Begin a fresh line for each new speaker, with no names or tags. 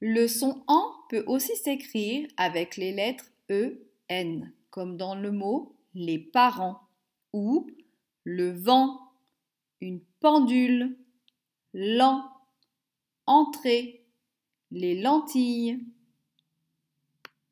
Le son en peut aussi s'écrire avec les lettres E, N, comme dans le mot les parents ou le vent, une pendule, l'an, entrée, les lentilles.